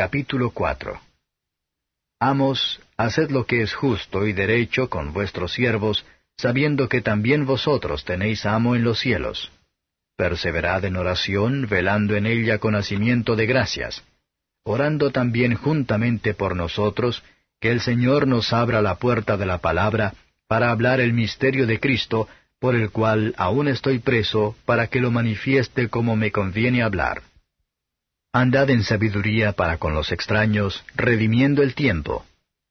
Capítulo 4 Amos, haced lo que es justo y derecho con vuestros siervos, sabiendo que también vosotros tenéis amo en los cielos. Perseverad en oración, velando en ella con hacimiento de gracias, orando también juntamente por nosotros, que el Señor nos abra la puerta de la palabra, para hablar el misterio de Cristo, por el cual aún estoy preso, para que lo manifieste como me conviene hablar. Andad en sabiduría para con los extraños, redimiendo el tiempo.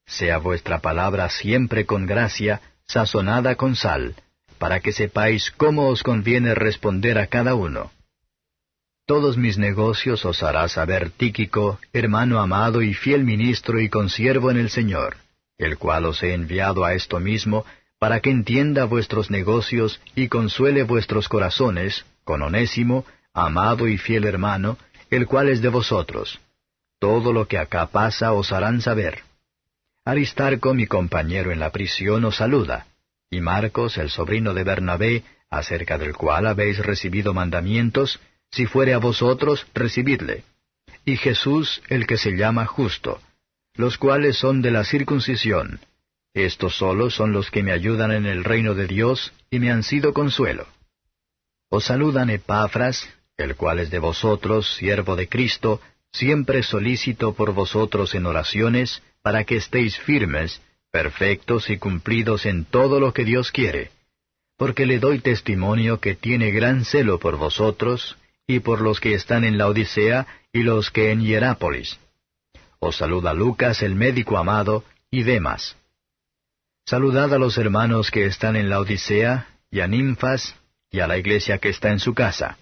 Sea vuestra palabra siempre con gracia, sazonada con sal, para que sepáis cómo os conviene responder a cada uno. Todos mis negocios os hará saber Tíquico, hermano amado y fiel ministro y consiervo en el Señor, el cual os he enviado a esto mismo, para que entienda vuestros negocios y consuele vuestros corazones, con Onésimo, amado y fiel hermano, el cual es de vosotros. Todo lo que acá pasa os harán saber. Aristarco, mi compañero en la prisión, os saluda, y Marcos, el sobrino de Bernabé, acerca del cual habéis recibido mandamientos, si fuere a vosotros, recibidle. Y Jesús, el que se llama justo, los cuales son de la circuncisión. Estos solos son los que me ayudan en el reino de Dios y me han sido consuelo. Os saludan Epafras, el cual es de vosotros, siervo de Cristo, siempre solícito por vosotros en oraciones, para que estéis firmes, perfectos y cumplidos en todo lo que Dios quiere. Porque le doy testimonio que tiene gran celo por vosotros, y por los que están en la Odisea, y los que en Hierápolis. Os saluda Lucas el médico amado, y Demas. Saludad a los hermanos que están en la Odisea, y a Ninfas, y a la iglesia que está en su casa.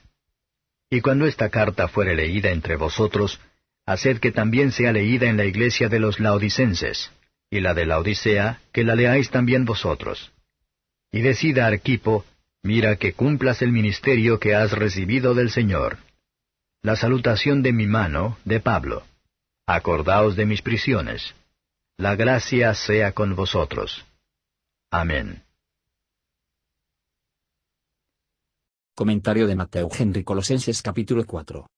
Y cuando esta carta fuere leída entre vosotros, haced que también sea leída en la iglesia de los laodicenses, y la de la Odisea, que la leáis también vosotros. Y decida Arquipo, mira que cumplas el ministerio que has recibido del Señor. La salutación de mi mano, de Pablo. Acordaos de mis prisiones. La gracia sea con vosotros. Amén. Comentario de Mateo Henry Colosenses capítulo 4.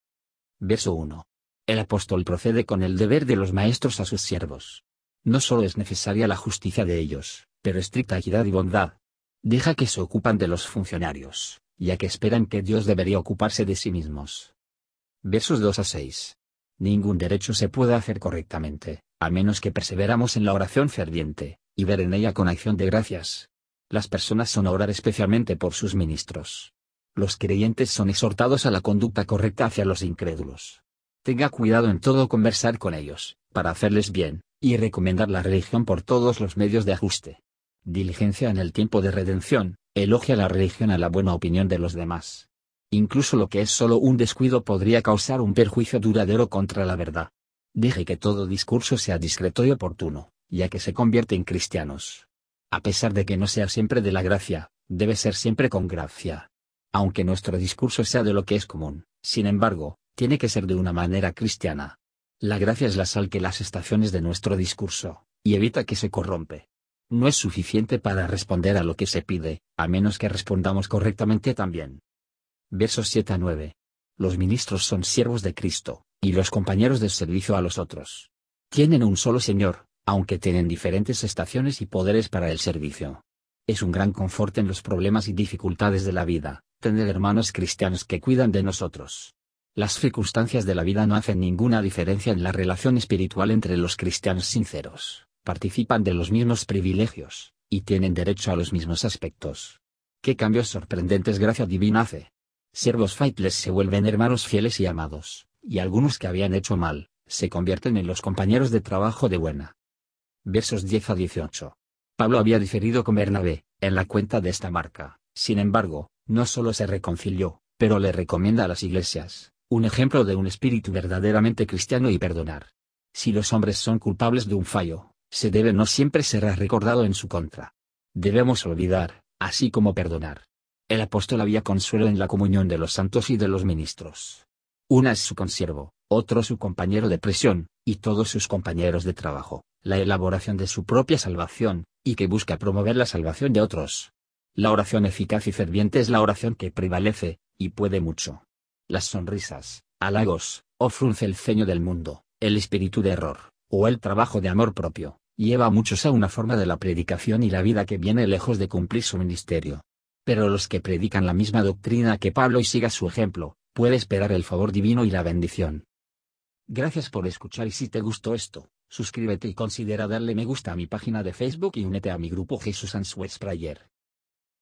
Verso 1. El apóstol procede con el deber de los maestros a sus siervos. No solo es necesaria la justicia de ellos, pero estricta equidad y bondad. Deja que se ocupan de los funcionarios, ya que esperan que Dios debería ocuparse de sí mismos. Versos 2 a 6. Ningún derecho se puede hacer correctamente, a menos que perseveramos en la oración ferviente, y ver en ella con acción de gracias. Las personas son a orar especialmente por sus ministros los creyentes son exhortados a la conducta correcta hacia los incrédulos. Tenga cuidado en todo conversar con ellos, para hacerles bien, y recomendar la religión por todos los medios de ajuste. Diligencia en el tiempo de redención, elogia la religión a la buena opinión de los demás. Incluso lo que es solo un descuido podría causar un perjuicio duradero contra la verdad. Deje que todo discurso sea discreto y oportuno, ya que se convierte en cristianos. A pesar de que no sea siempre de la gracia, debe ser siempre con gracia aunque nuestro discurso sea de lo que es común, sin embargo, tiene que ser de una manera cristiana. La gracia es la sal que las estaciones de nuestro discurso, y evita que se corrompe. No es suficiente para responder a lo que se pide, a menos que respondamos correctamente también. Versos 7 a 9. Los ministros son siervos de Cristo, y los compañeros de servicio a los otros. Tienen un solo Señor, aunque tienen diferentes estaciones y poderes para el servicio. Es un gran confort en los problemas y dificultades de la vida, tener hermanos cristianos que cuidan de nosotros. Las circunstancias de la vida no hacen ninguna diferencia en la relación espiritual entre los cristianos sinceros, participan de los mismos privilegios, y tienen derecho a los mismos aspectos. ¿Qué cambios sorprendentes gracia divina hace? Siervos faitles se vuelven hermanos fieles y amados, y algunos que habían hecho mal, se convierten en los compañeros de trabajo de buena. Versos 10 a 18. Pablo había diferido con Bernabé, en la cuenta de esta marca, sin embargo, no solo se reconcilió, pero le recomienda a las iglesias, un ejemplo de un espíritu verdaderamente cristiano y perdonar. Si los hombres son culpables de un fallo, se debe no siempre será recordado en su contra. Debemos olvidar, así como perdonar. El apóstol había consuelo en la comunión de los santos y de los ministros. Una es su consiervo, otro su compañero de presión, y todos sus compañeros de trabajo, la elaboración de su propia salvación, y que busca promover la salvación de otros. La oración eficaz y ferviente es la oración que prevalece, y puede mucho. Las sonrisas, halagos, o frunce el ceño del mundo, El espíritu de error, o el trabajo de amor propio, lleva a muchos a una forma de la predicación y la vida que viene lejos de cumplir su ministerio. Pero los que predican la misma doctrina que Pablo y siga su ejemplo, puede esperar el favor divino y la bendición. Gracias por escuchar y si te gustó esto, suscríbete y considera darle me gusta a mi página de Facebook y únete a mi grupo Jesús Answers Prayer.